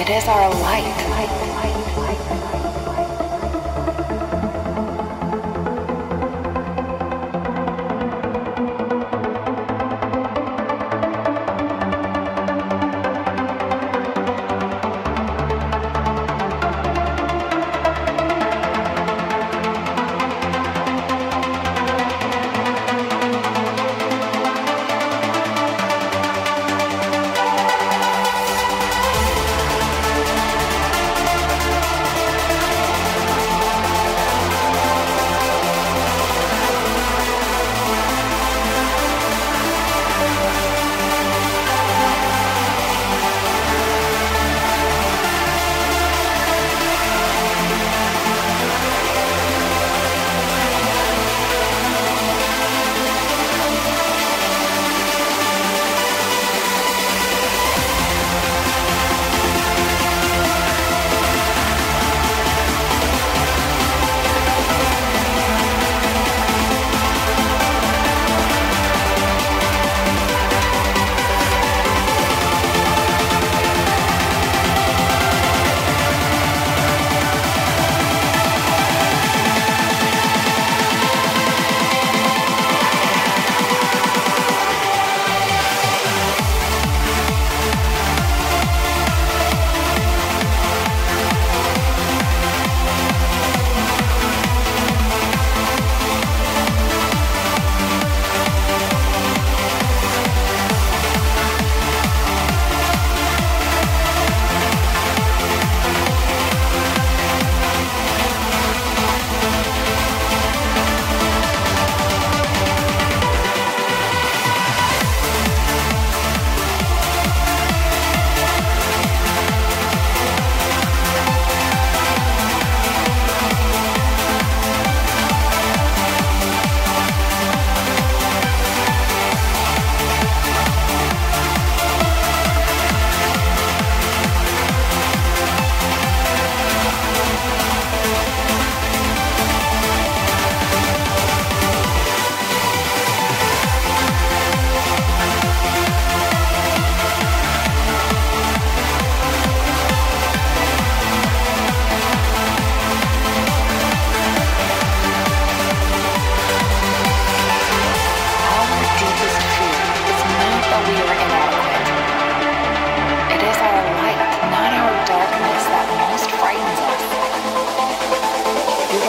It is our light.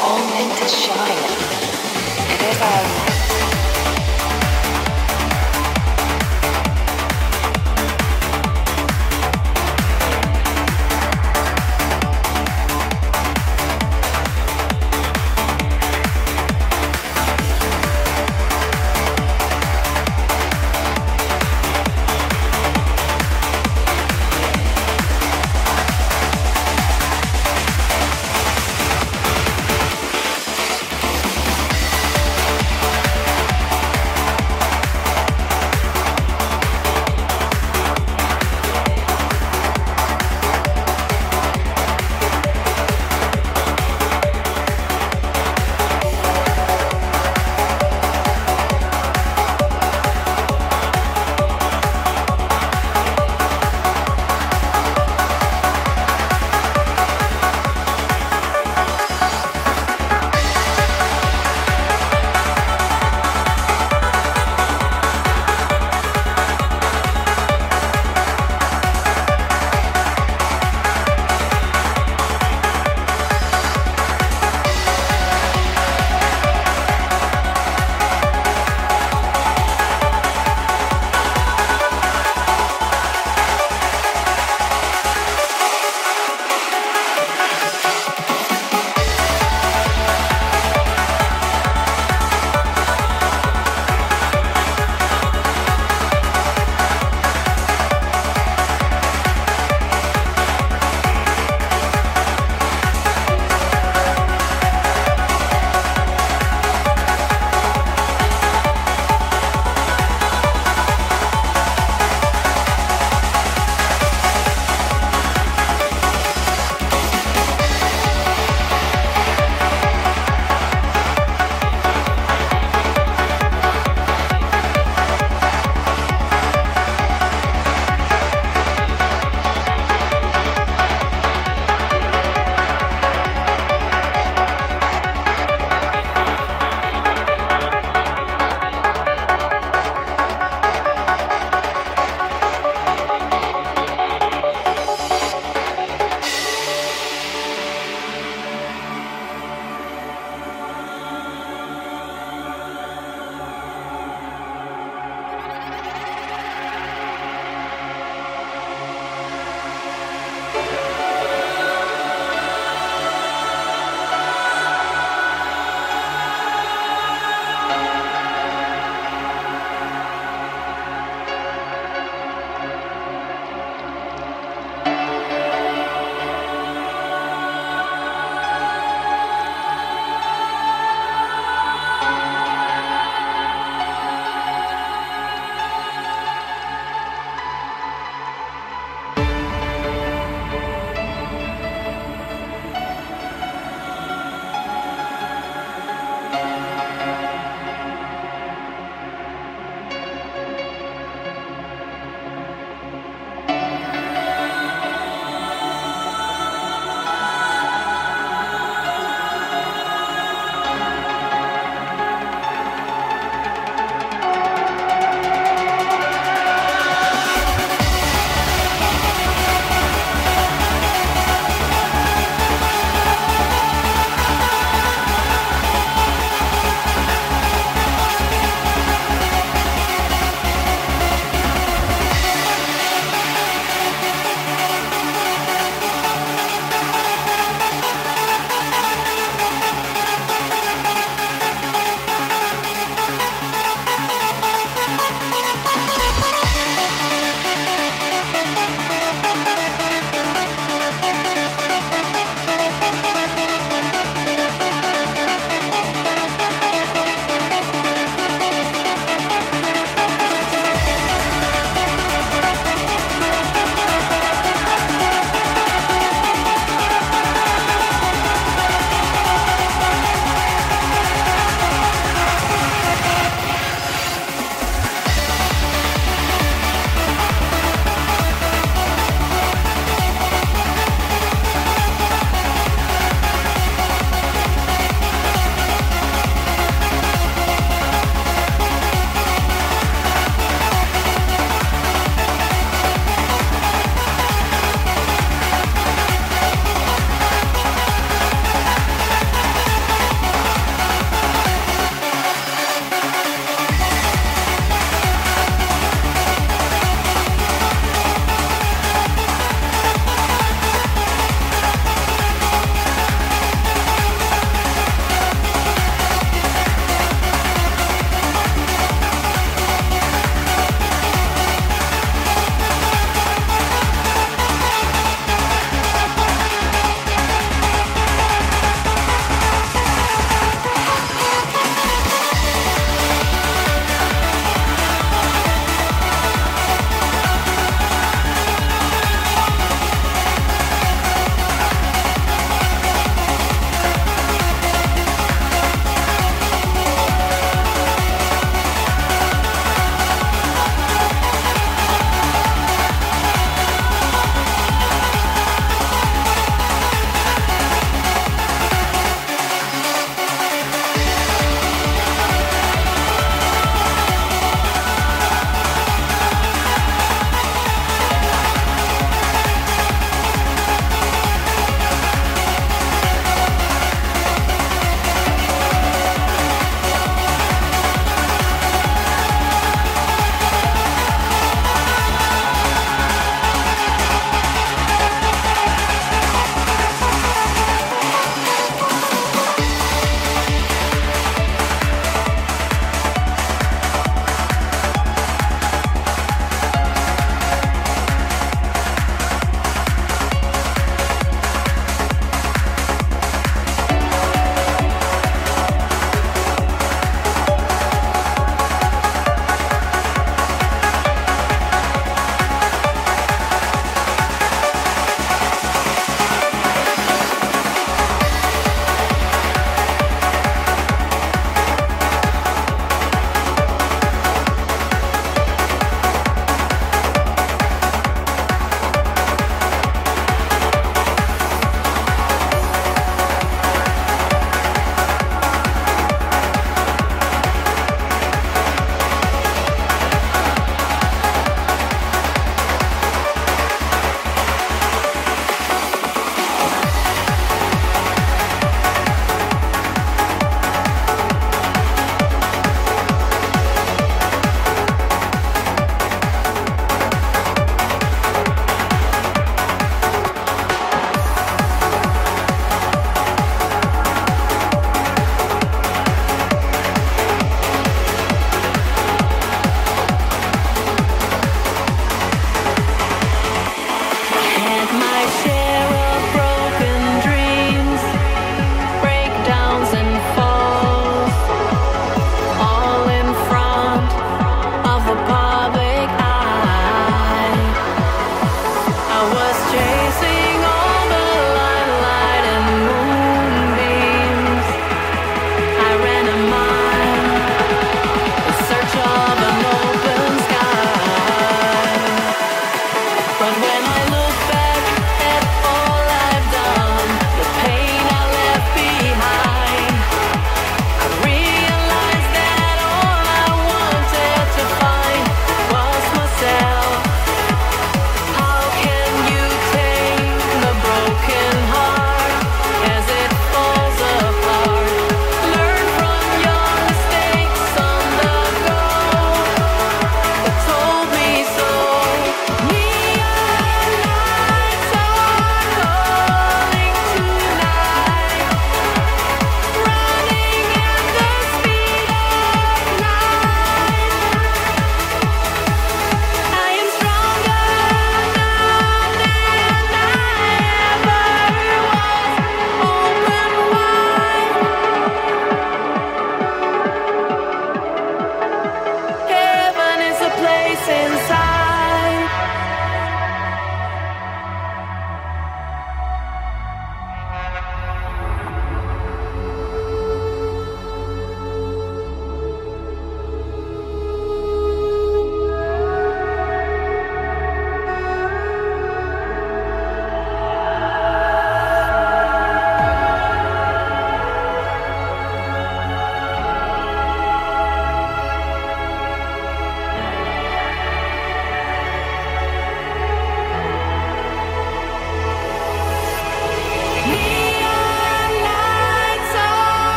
all meant to shine.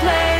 play.